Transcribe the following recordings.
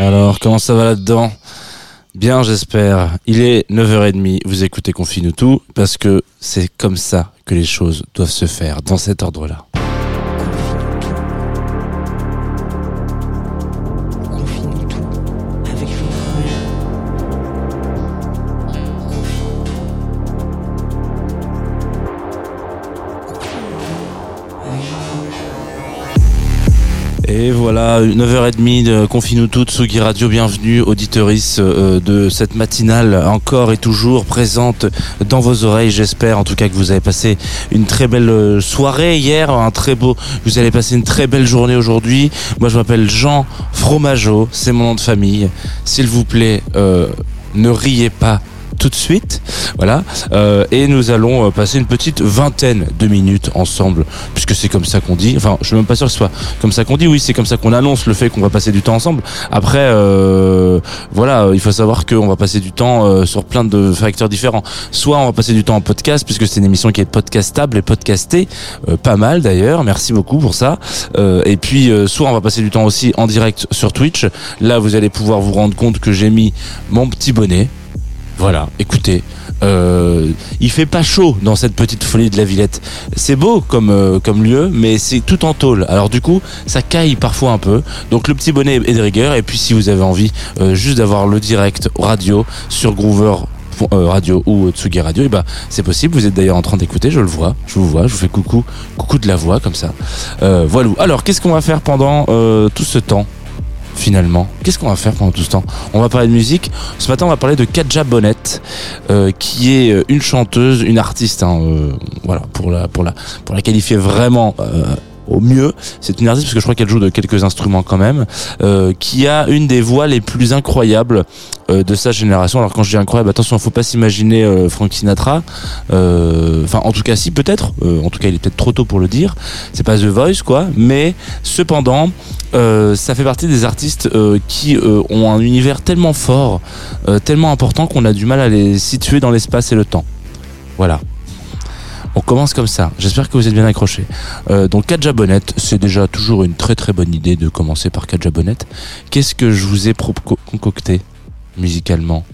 Alors, comment ça va là-dedans? Bien, j'espère. Il est 9h30, vous écoutez Confine tout, parce que c'est comme ça que les choses doivent se faire, dans cet ordre-là. Et voilà, 9h30 de Confine tout, Tsugi Radio, bienvenue, auditeurice euh, de cette matinale, encore et toujours présente dans vos oreilles, j'espère en tout cas que vous avez passé une très belle euh, soirée hier, un très beau, vous allez passer une très belle journée aujourd'hui. Moi je m'appelle Jean Fromageau, c'est mon nom de famille. S'il vous plaît, euh, ne riez pas tout de suite. Voilà. Euh, et nous allons euh, passer une petite vingtaine de minutes ensemble, puisque c'est comme ça qu'on dit. Enfin, je suis même pas sûr que ce soit comme ça qu'on dit. Oui, c'est comme ça qu'on annonce le fait qu'on va passer du temps ensemble. Après, euh, voilà, il faut savoir qu'on va passer du temps euh, sur plein de facteurs différents. Soit on va passer du temps en podcast, puisque c'est une émission qui est podcastable et podcastée, euh, pas mal d'ailleurs. Merci beaucoup pour ça. Euh, et puis, euh, soit on va passer du temps aussi en direct sur Twitch. Là, vous allez pouvoir vous rendre compte que j'ai mis mon petit bonnet. Voilà, écoutez, euh, il fait pas chaud dans cette petite folie de la Villette. C'est beau comme euh, comme lieu, mais c'est tout en tôle. Alors du coup, ça caille parfois un peu. Donc le petit bonnet est de rigueur. Et puis si vous avez envie euh, juste d'avoir le direct radio sur Groover euh, radio ou Tsugi Radio, bah c'est possible. Vous êtes d'ailleurs en train d'écouter, je le vois, je vous vois, je vous fais coucou, coucou de la voix comme ça. Voilà. Alors qu'est-ce qu'on va faire pendant tout ce temps? Finalement Qu'est-ce qu'on va faire pendant tout ce temps On va parler de musique. Ce matin, on va parler de Kadja Bonnet, euh, qui est euh, une chanteuse, une artiste. hein, euh, voilà, pour la pour la pour la qualifier vraiment. Au mieux, c'est une artiste parce que je crois qu'elle joue de quelques instruments quand même, euh, qui a une des voix les plus incroyables euh, de sa génération. Alors quand je dis incroyable, attention, faut pas s'imaginer euh, Frank Sinatra. Euh, Enfin, en tout cas, si peut-être. En tout cas, il est peut-être trop tôt pour le dire. C'est pas The Voice, quoi. Mais cependant, ça fait partie des artistes qui ont un univers tellement fort, tellement important qu'on a du mal à les situer dans l'espace et le temps. Voilà. On commence comme ça. J'espère que vous êtes bien accrochés. Euh, donc Kadja Bonnet, c'est déjà toujours une très très bonne idée de commencer par Kadja Bonnet. Qu'est-ce que je vous ai concocté musicalement?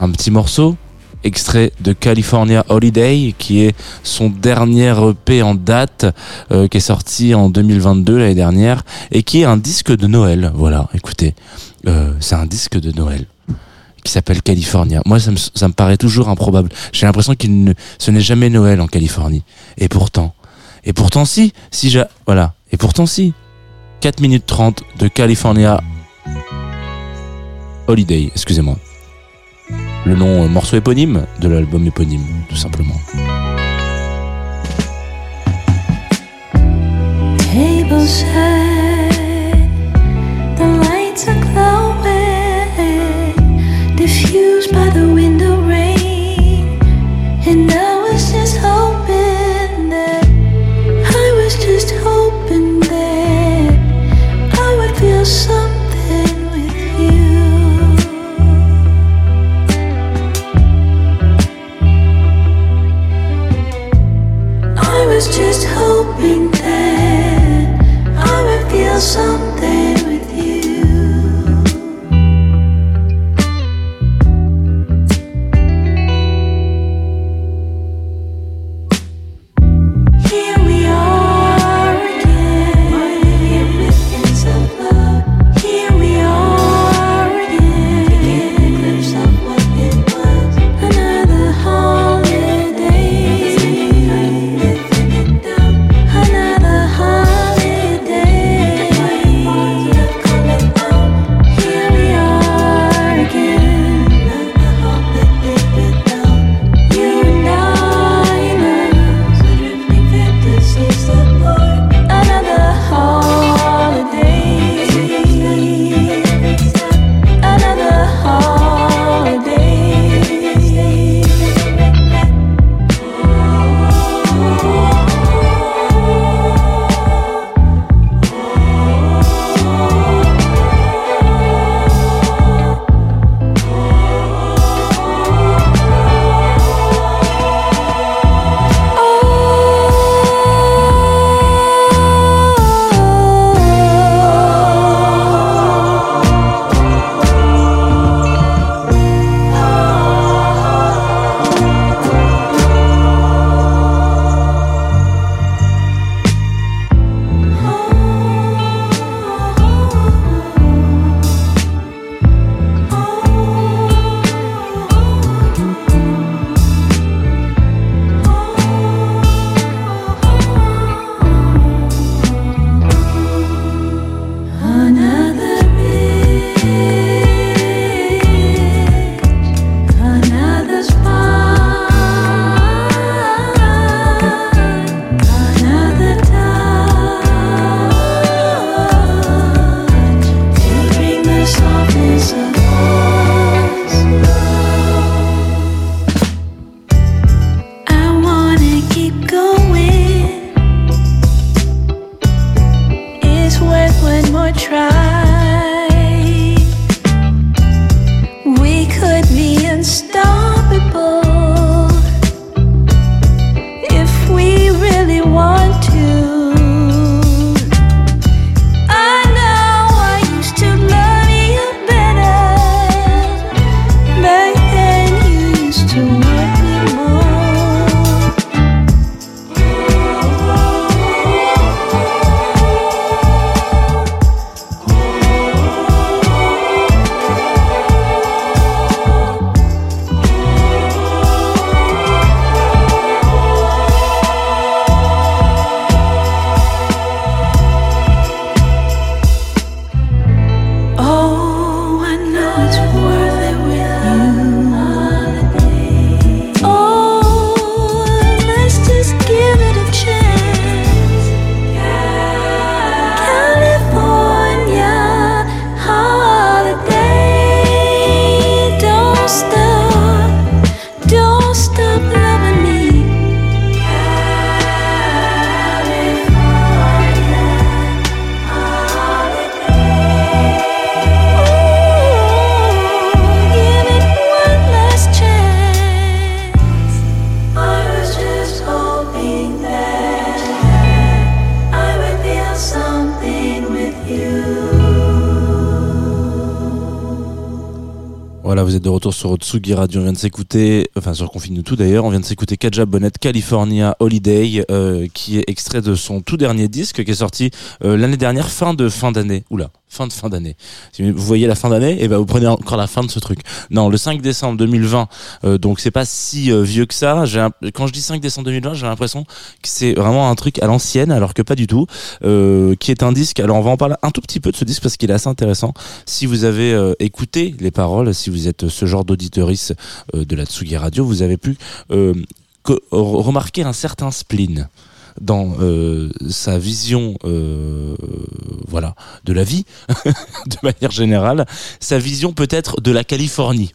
Un petit morceau extrait de California Holiday qui est son dernier EP en date euh, qui est sorti en 2022 l'année dernière et qui est un disque de Noël. Voilà, écoutez, euh, c'est un disque de Noël qui s'appelle California. Moi, ça me, ça me paraît toujours improbable. J'ai l'impression qu'il ne, ce n'est jamais Noël en Californie. Et pourtant, et pourtant si, si j'a, voilà. Et pourtant si. 4 minutes 30 de California Holiday, excusez-moi. Le nom euh, morceau éponyme de l'album éponyme, tout simplement. Table Voilà, vous êtes de retour sur Otsugi Radio. On vient de s'écouter, enfin sur Confine tout d'ailleurs, on vient de s'écouter Kaja Bonnet California Holiday, euh, qui est extrait de son tout dernier disque qui est sorti euh, l'année dernière, fin de fin d'année. Oula, fin de fin d'année. Si vous voyez la fin d'année, et ben vous prenez encore la fin de ce truc. Non, le 5 décembre 2020, euh, donc c'est pas si euh, vieux que ça. Quand je dis 5 décembre 2020, j'ai l'impression que c'est vraiment un truc à l'ancienne, alors que pas du tout. Euh, qui est un disque. Alors on va en parler un tout petit peu de ce disque parce qu'il est assez intéressant. Si vous avez euh, écouté les paroles, si vous êtes ce genre d'auditorice euh, de la Tsugi Radio, vous avez pu remarquer un certain spleen dans euh, sa vision euh, voilà de la vie de manière générale sa vision peut-être de la Californie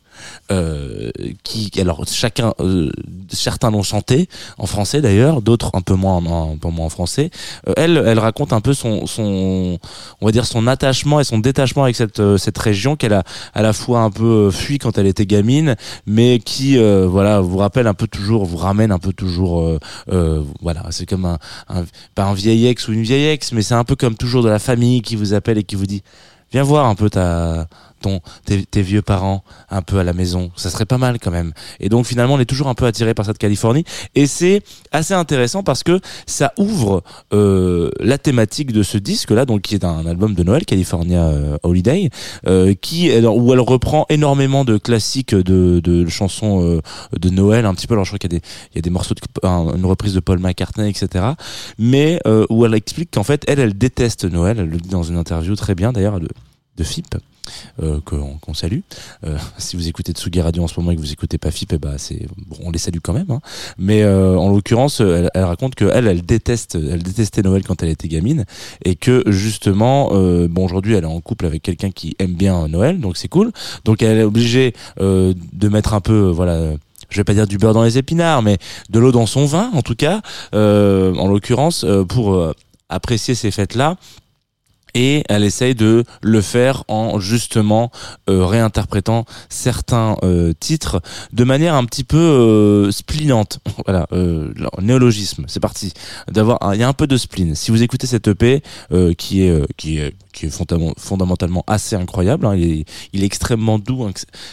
euh, qui alors chacun euh, certains l'ont chanté en français d'ailleurs d'autres un peu moins en, un peu moins en français. Euh, elle elle raconte un peu son son on va dire son attachement et son détachement avec cette euh, cette région qu'elle a à la fois un peu euh, fui quand elle était gamine mais qui voilà vous rappelle un peu toujours vous ramène un peu toujours voilà c'est comme un, un pas un vieil ex ou une vieille ex mais c'est un peu comme toujours de la famille qui vous appelle et qui vous dit viens voir un peu ta ton tes, tes vieux parents un peu à la maison. Ça serait pas mal quand même. Et donc finalement on est toujours un peu attiré par cette Californie. Et c'est assez intéressant parce que ça ouvre euh, la thématique de ce disque là donc qui est un album de Noël California euh, Holiday euh, qui où elle reprend énormément de classiques de, de chansons euh, de Noël un petit peu. Alors je crois qu'il y a des il y a des morceaux de un- une reprise de Paul McCartney etc mais euh, où elle explique qu'en fait elle elle déteste Noël. Elle le dit dans une interview très bien d'ailleurs de de FIP euh, qu'on salue. Euh, si vous écoutez Tsugi Radio en ce moment et que vous écoutez pas FIP, eh ben c'est bon, on les salue quand même. Hein. Mais euh, en l'occurrence, elle, elle raconte que elle, elle déteste, elle détestait Noël quand elle était gamine et que justement, euh, bon aujourd'hui, elle est en couple avec quelqu'un qui aime bien Noël, donc c'est cool. Donc elle est obligée euh, de mettre un peu, euh, voilà. Je vais pas dire du beurre dans les épinards, mais de l'eau dans son vin, en tout cas, euh, en l'occurrence, euh, pour euh, apprécier ces fêtes-là et elle essaye de le faire en justement euh, réinterprétant certains euh, titres de manière un petit peu euh, splinante. Voilà, euh, néologisme, c'est parti. D'avoir, il y a un peu de spleen. Si vous écoutez cette EP qui est qui est qui est fondam- fondamentalement assez incroyable, hein, il, est, extrêmement doux. hein,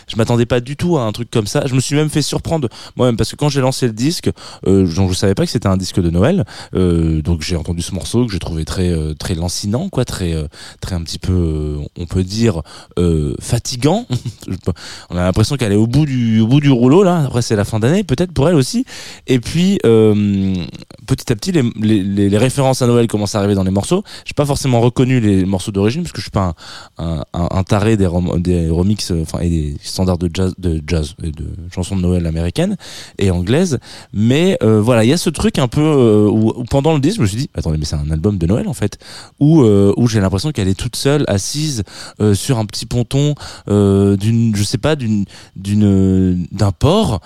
je m'attendais pas du tout à un truc comme ça. Je me suis même fait surprendre moi-même parce que quand j'ai lancé le disque, euh, je, savais pas que c'était un disque de Noël. Euh, donc j'ai entendu ce morceau que j'ai trouvé très euh, très lancinant, quoi, très euh, très un petit peu, on peut dire fatigant. on a l'impression qu'elle est au bout du bout du rouleau là. Après c'est la fin d'année, peut-être pour elle aussi. Et puis petit à petit les- les références à Noël commencent à arriver dans les morceaux. J'ai pas forcément reconnu les morceaux d'origine parce que je suis pas un, taré des, rom- remixes, euh, enfin et des standards de jazz, de jazz et de chansons de Noël américaines et anglaises. Mais euh, voilà, il y a ce truc un peu euh, où, pendant le disque, je me suis dit, attendez, mais c'est un album de Noël en fait, où où j'ai l'impression qu'elle est toute seule, assise sur un petit ponton d'une, je sais pas, d'une d'une d'un port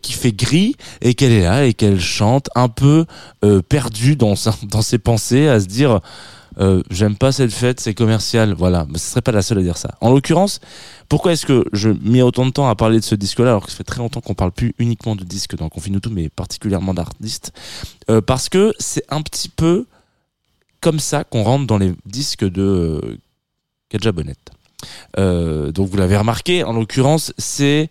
qui fait gris et qu'elle est là et qu'elle chante un peu perdue dans sa, dans ses pensées à se dire euh, j'aime pas cette fête c'est commercial. Voilà. Mais ce serait pas la seule à dire ça. En l'occurrence pourquoi est-ce que je mets autant de temps à parler de ce disque là alors que ça fait très longtemps qu'on parle plus uniquement de disques dans Confine tout mais particulièrement d'artistes Euh, parce que c'est un petit peu comme ça qu'on rentre dans les disques de euh, Kadja Bonnet. Euh, donc vous l'avez remarqué, en l'occurrence, c'est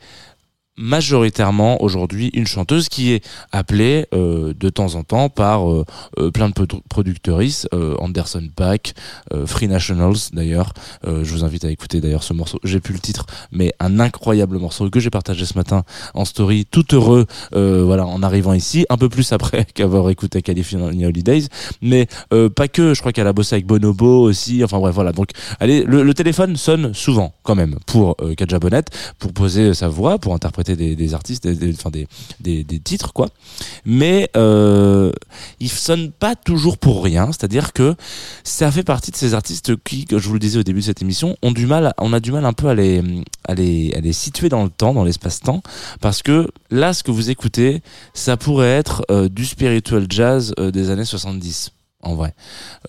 majoritairement aujourd'hui une chanteuse qui est appelée euh, de temps en temps par euh, euh, plein de produ- productrices, euh, Anderson Paak, euh, Free Nationals d'ailleurs. Euh, je vous invite à écouter d'ailleurs ce morceau. J'ai plus le titre, mais un incroyable morceau que j'ai partagé ce matin en story, tout heureux, voilà, en arrivant ici, un peu plus après qu'avoir écouté California Holidays, mais pas que. Je crois qu'elle a bossé avec Bonobo aussi. Enfin bref, voilà. Donc Allez, le, le téléphone sonne souvent quand même pour Kadja Bonnet, pour poser sa voix, pour interpréter des, artistes, des, des- des, titres quoi. Mais euh, il sonne pas toujours pour rien, c'est-à-dire que ça fait partie de ces artistes qui, que je vous le disais au début de cette émission, ont du mal, on a du mal un peu à les, à les, à les situer dans le temps, dans l'espace-temps, parce que là, ce que vous écoutez, ça pourrait être euh, du spiritual jazz euh, des années 70 en vrai.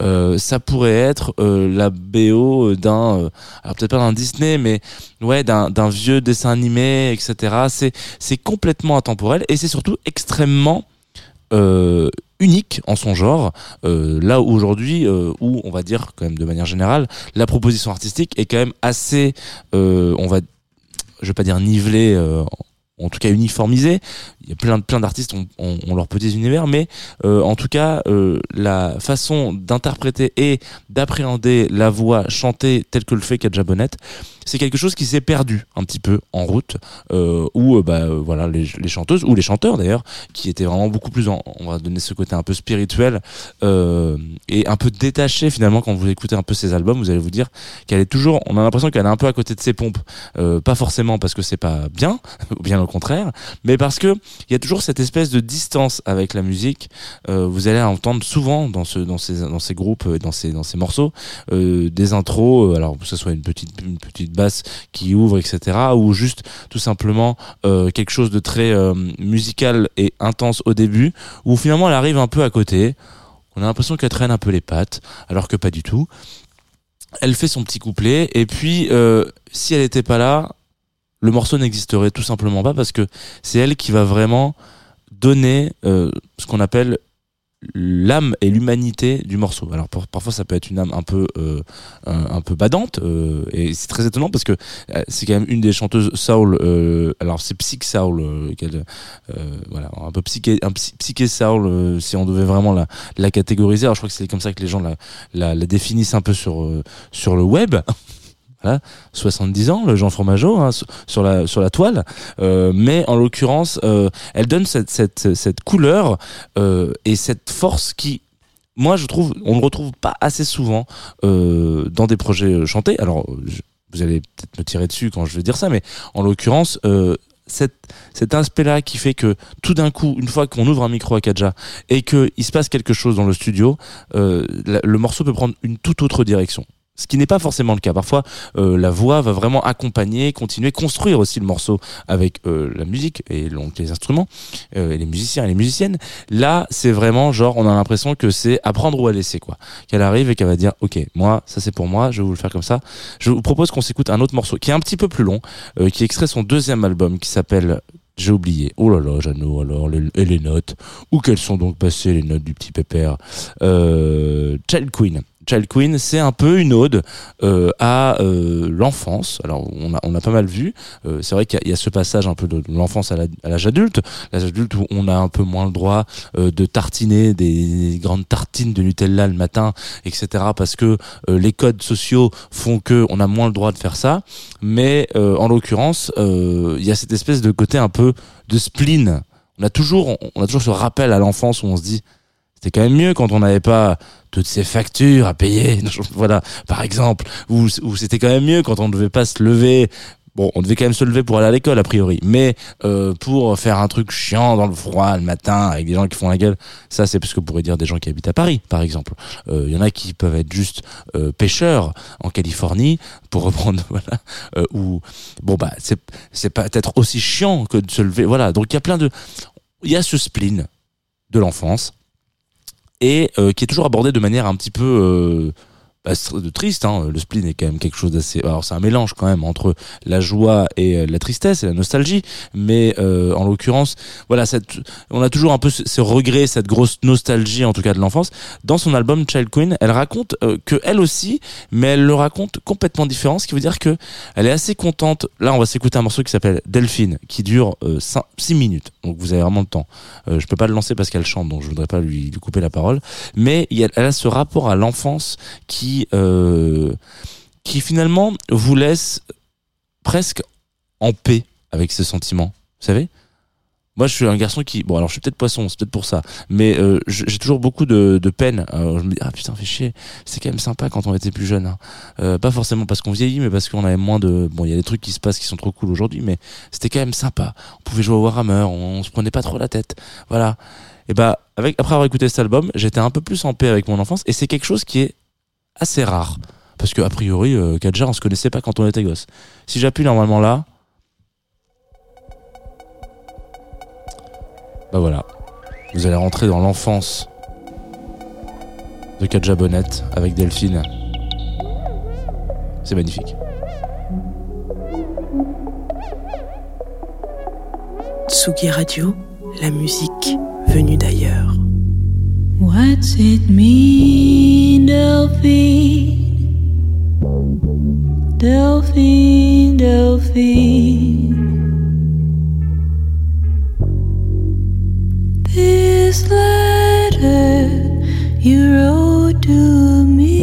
Euh, ça pourrait être euh, la BO d'un, euh, alors peut-être pas d'un Disney, mais ouais, d'un vieux dessin animé, etc. C'est c'est complètement intemporel et c'est surtout extrêmement unique en son genre. Là où aujourd'hui, où on va dire quand même de manière générale, la proposition artistique est quand même assez, on va, je vais pas dire nivelée. en tout cas uniformisée. Il y a plein plein d'artistes ont, ont, ont leurs petits univers, mais euh, en tout cas euh, la façon d'interpréter et d'appréhender la voix chantée telle que le fait Kadja Bonnet, c'est quelque chose qui s'est perdu un petit peu en route, euh, où euh, bah euh, voilà les, les chanteuses ou les chanteurs d'ailleurs, qui étaient vraiment beaucoup plus en, on va donner ce côté un peu spirituel euh, et un peu détaché finalement quand vous écoutez un peu ces albums, vous allez vous dire qu'elle est toujours, on a l'impression qu'elle est un peu à côté de ses pompes, pas forcément parce que c'est pas bien, ou bien au contraire, mais parce que il y a toujours cette espèce de distance avec la musique. Euh, vous allez entendre souvent dans ce dans ces groupes dans ces dans ces morceaux euh, des intros, euh, alors que ce soit une petite basse qui ouvre etc. ou juste tout simplement quelque chose de très musical et intense au début, où finalement elle arrive un peu à côté. On a l'impression qu'elle traîne un peu les pattes, alors que pas du tout. Elle fait son petit couplet et puis si elle n'était pas là, le morceau n'existerait tout simplement pas parce que c'est elle qui va vraiment donner euh, ce qu'on appelle l'âme et l'humanité du morceau. Alors parfois ça peut être une âme un peu euh, un, peu badante euh, et c'est très étonnant parce que euh, c'est quand même une des chanteuses soul euh, alors c'est psych soul euh, voilà un peu psyché un psy- psyché soul si on devait vraiment la la catégoriser alors je crois que c'est comme ça que les gens la la, la définissent un peu sur sur le web voilà 70 ans le Jean Fromageau hein, sur- la toile euh, mais en l'occurrence euh, elle donne cette couleur euh, et cette force qui moi je trouve on ne retrouve pas assez souvent dans des projets chantés alors vous allez peut-être me tirer dessus quand je vais dire ça mais en l'occurrence cet, aspect-là qui fait que tout d'un coup, une fois qu'on ouvre un micro à Kaja et qu'il se passe quelque chose dans le studio, le morceau peut prendre une toute autre direction. Ce qui n'est pas forcément le cas. Parfois, euh, la voix va vraiment accompagner, continuer, construire aussi le morceau avec euh, la musique et donc les instruments, euh, et les musiciens et les musiciennes. Là, c'est vraiment genre, on a l'impression que c'est apprendre ou à laisser quoi. Qu'elle arrive et qu'elle va dire, ok, moi, ça c'est pour moi, je vais vous le faire comme ça. Je vous propose qu'on s'écoute un autre morceau qui est un petit peu plus long, euh, qui extrait son deuxième album qui s'appelle j'ai oublié. Oh là là, Jeannot, alors, les, et les notes. Où qu'elles sont donc passées, les notes du petit pépère euh, Child Queen. Child Queen, c'est un peu une ode euh, à euh, l'enfance. Alors, on a, on a pas mal vu. Euh, c'est vrai qu'il y, y a ce passage un peu de l'enfance à l'âge adulte. L'âge adulte où on a un peu moins le droit euh, de tartiner des grandes tartines de Nutella le matin, etc. Parce que euh, les codes sociaux font que on a moins le droit de faire ça. Mais euh, en l'occurrence, il y a cette espèce de côté un peu de spleen. On a toujours, on a toujours ce rappel à l'enfance où on se dit C'était quand même mieux quand on n'avait pas toutes ces factures à payer, voilà, par exemple, ou, c'était quand même mieux quand on ne devait pas se lever. Bon, on devait quand même se lever pour aller à l'école a priori, mais euh, pour faire un truc chiant dans le froid le matin avec des gens qui font la gueule, ça c'est parce que pourrait dire des gens qui habitent à Paris, par exemple. Il y en a qui peuvent être juste euh, pêcheurs en Californie, pour reprendre, voilà, euh, ou bon bah c'est c'est pas peut-être aussi chiant que de se lever, voilà. Donc il y a plein de, il y a ce spleen de l'enfance et euh, qui est toujours abordé de manière un petit peu euh, bah, de triste. Hein. Le spleen est quand même quelque chose d'assez. Alors c'est un mélange quand même entre la joie et euh, la tristesse et la nostalgie, mais euh, en l'occurrence, voilà, cette, on a toujours un peu ce, regret, cette grosse nostalgie en tout cas de l'enfance. Dans son album Child Queen, elle raconte euh, que elle aussi, mais elle le raconte complètement différent, ce qui veut dire que elle est assez contente. Là, on va s'écouter un morceau qui s'appelle Delphine, qui dure 6 minutes, donc vous avez vraiment le temps. Euh, je peux pas le lancer parce qu'elle chante, donc je voudrais pas lui, lui couper la parole. Mais elle a ce rapport à l'enfance qui, euh, qui finalement vous laisse presque en paix avec ses sentiments. Vous savez? Moi, je suis un garçon qui, bon, alors je suis peut-être poisson, c'est peut-être pour ça, mais euh, j'ai toujours beaucoup de, peine. Je me dis, ah putain, fait chier. C'est quand même sympa quand on était plus jeune. hein. Euh, pas forcément parce qu'on vieillit, mais parce qu'on avait moins de. Bon, il y a des trucs qui se passent qui sont trop cool aujourd'hui, mais c'était quand même sympa. On pouvait jouer au Warhammer, on, on se prenait pas trop la tête. Voilà. Et bah, après avoir écouté cet album, j'étais un peu plus en paix avec mon enfance, et c'est quelque chose qui est assez rare. Parce que a priori, euh, Kadjar, on se connaissait pas quand on était gosse. Si j'appuie normalement là, bah voilà, vous allez rentrer dans l'enfance de Kadja Bonnet avec Delphine. C'est magnifique. Tsugi Radio, la musique venue d'ailleurs. What's it mean, Delphine? Delphine, Delphine. This letter you wrote to me.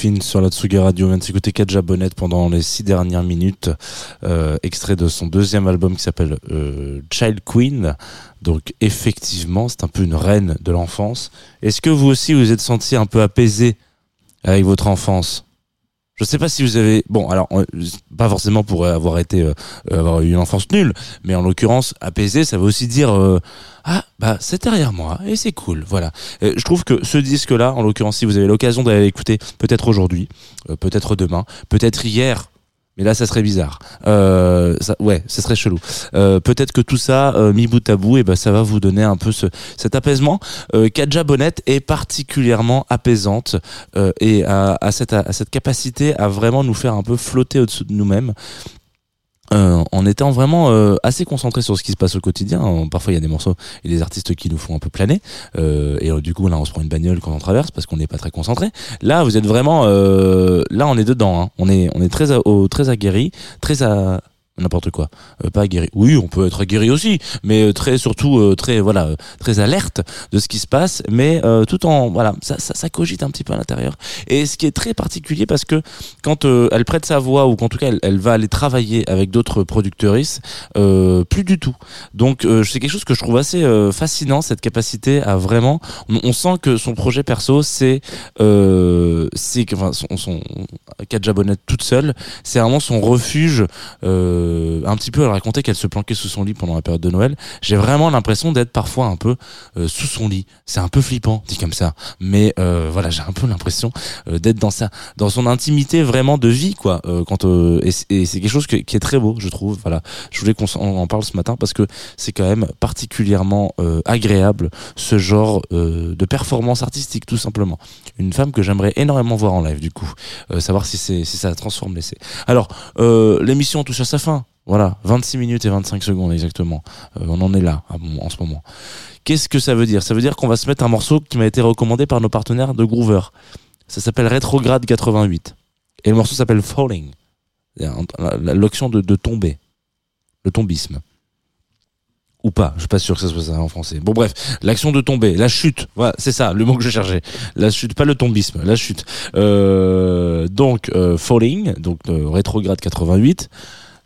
Sur la Tsugi Radio. On vient de s'écouter Kadja Bonnet pendant les six dernières minutes. Euh, extrait de son deuxième album qui s'appelle euh, Child Queen. Donc effectivement, c'est un peu une reine de l'enfance. Est-ce que vous aussi vous êtes senti un peu apaisé avec votre enfance? Je sais pas si vous avez bon alors euh, pas forcément pour avoir été euh, avoir eu une enfance nulle mais en l'occurrence apaisé ça veut aussi dire euh, ah bah c'est derrière moi et c'est cool voilà. Euh, je trouve que ce disque là en l'occurrence si vous avez l'occasion d'aller l'écouter peut-être aujourd'hui euh, peut-être demain peut-être hier mais là ça serait bizarre. Euh, ça, ouais ça serait chelou. Euh, peut-être que tout ça euh, mis bout à bout et ben ça va vous donner un peu ce, cet apaisement. Euh, Kadja Bonnet est particulièrement apaisante euh, et à cette, à cette capacité à vraiment nous faire un peu flotter au-dessus de nous-mêmes euh, en étant vraiment euh, assez concentré sur ce qui se passe au quotidien. Euh, Parfois, il y a des morceaux et des artistes qui nous font un peu planer. Euh, et euh, du coup, là, on se prend une bagnole quand on traverse parce qu'on n'est pas très concentré. Là, vous êtes vraiment... euh, là, on est dedans. hein. On est, on est très, a- au- très aguerri, très à n'importe quoi. Euh, pas aguerri oui on peut être aguerri aussi mais euh, très surtout euh, très voilà euh, très alerte de ce qui se passe mais euh, tout en voilà ça, ça, ça cogite un petit peu à l'intérieur. Et ce qui est très particulier parce que quand elle prête sa voix ou qu'en tout cas elle, elle va aller travailler avec d'autres productrices plus du tout. Donc c'est quelque chose que je trouve assez fascinant cette capacité à vraiment on, on sent que son projet perso c'est c'est enfin son, son Kadja Bonnet toute seule c'est vraiment son refuge euh, un petit peu elle racontait qu'elle se planquait sous son lit pendant la période de Noël j'ai vraiment l'impression d'être parfois un peu euh, sous son lit. C'est un peu flippant dit comme ça. Mais euh, voilà j'ai un peu l'impression euh, d'être dans sa dans son intimité vraiment de vie quoi. Euh, quand et, c'est- et c'est quelque chose qui est très beau je trouve. Voilà. Je voulais qu'on en parle ce matin parce que c'est quand même particulièrement agréable ce genre de performance artistique tout simplement. Une femme que j'aimerais énormément voir en live du coup. Savoir si c'est si ça transforme l'essai alors l'émission touche à sa fin voilà 26 minutes et 25 secondes exactement. Euh, on en est là en ce moment. Qu'est-ce que ça veut dire? Ça veut dire qu'on va se mettre un morceau qui m'a été recommandé par nos partenaires de Groover. Ça s'appelle Retrograde 88 et le morceau s'appelle Falling. L'action de, tomber. Le tombisme. Ou pas, je suis pas sûr que ça soit ça en français. Bon bref, l'action de tomber, la chute, voilà, c'est ça, le mot que je cherchais. La chute, pas le tombisme, la chute. Euh, donc euh, Falling, donc rétrograde 88.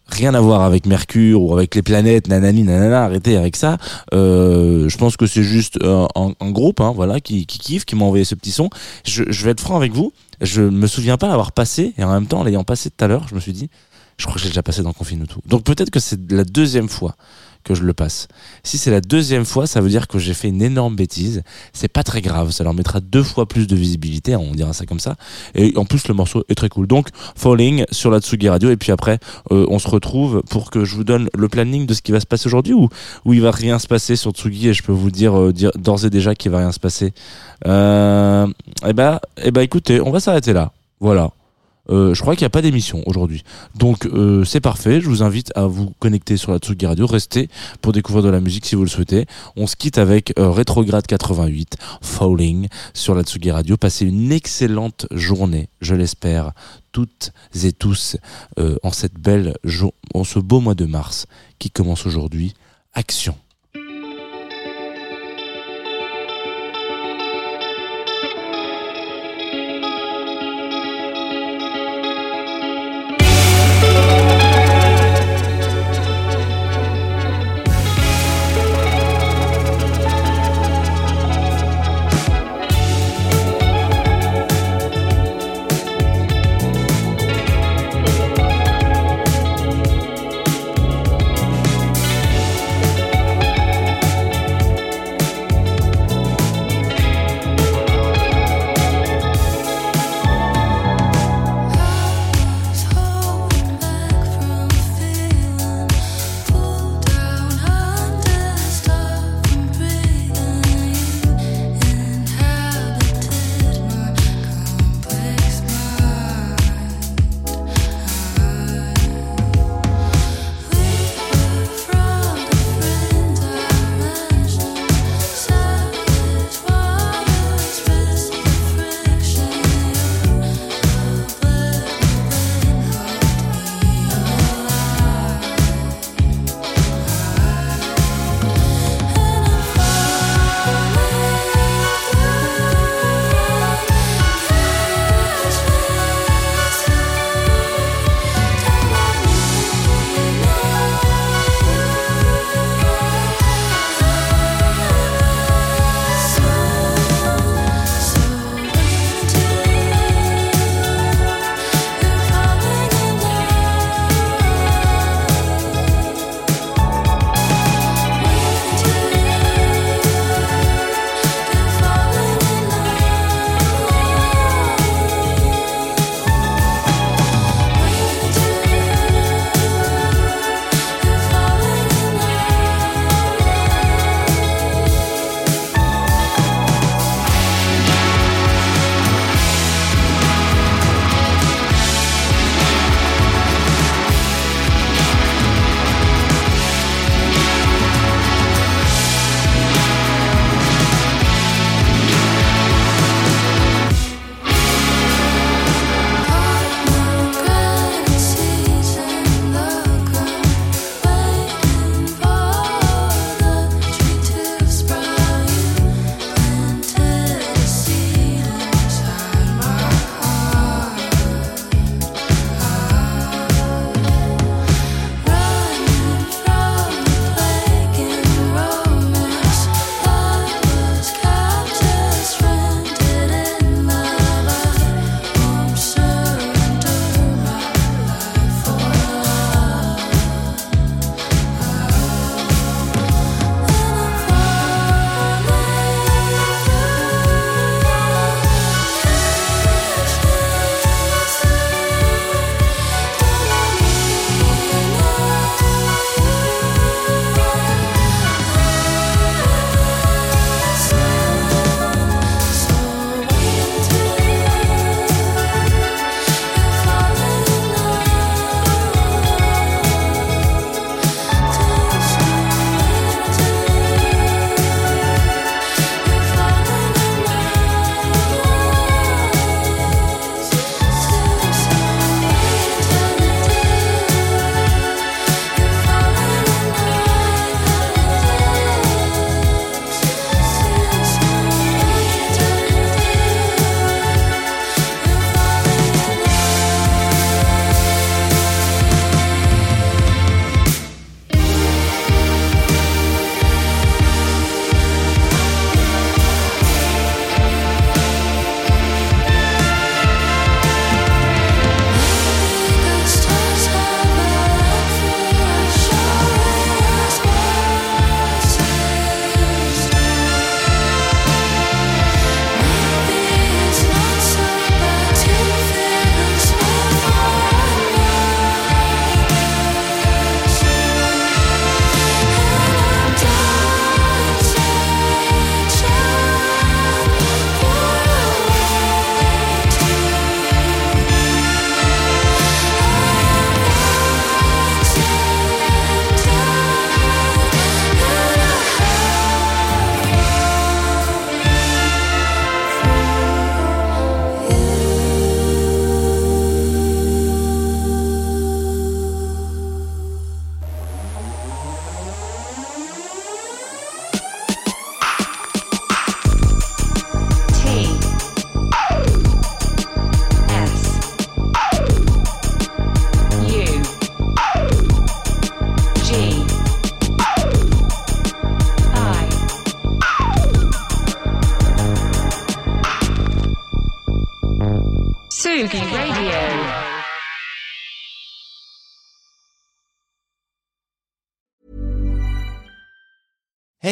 Rien à voir avec Mercure ou avec les planètes, nanani, nanana, arrêtez avec ça. Euh, je pense que c'est juste euh, un, groupe, hein, voilà, qui, qui kiffe, qui m'a envoyé ce petit son. Je, vais être franc avec vous, je me souviens pas l'avoir passé, et en même temps, l'ayant passé tout à l'heure, je me suis dit, Je crois que j'ai déjà passé dans Confine tout. Donc peut-être que c'est la deuxième fois que je le passe. Si c'est la deuxième fois, ça veut dire que j'ai fait une énorme bêtise. C'est pas très grave, ça leur mettra deux fois plus de visibilité, on dira ça comme ça. Et en plus, le morceau est très cool. Donc, Falling sur la Tsugi Radio. Et puis après, euh, on se retrouve pour que je vous donne le planning de ce qui va se passer aujourd'hui ou où il va rien se passer sur Tsugi et je peux vous dire, euh, d'ores et déjà qu'il va rien se passer. Euh, eh ben, eh ben, écoutez, on va s'arrêter là. Voilà. Euh, je crois qu'il n'y a pas d'émission aujourd'hui. Donc euh, c'est parfait, je vous invite à vous connecter sur la Tsugi Radio, restez pour découvrir de la musique si vous le souhaitez. On se quitte avec euh, Retrograde 88, Falling sur la Tsugi Radio. Passez une excellente journée, je l'espère, toutes et tous euh, en cette belle en ce beau mois de mars qui commence aujourd'hui. Action.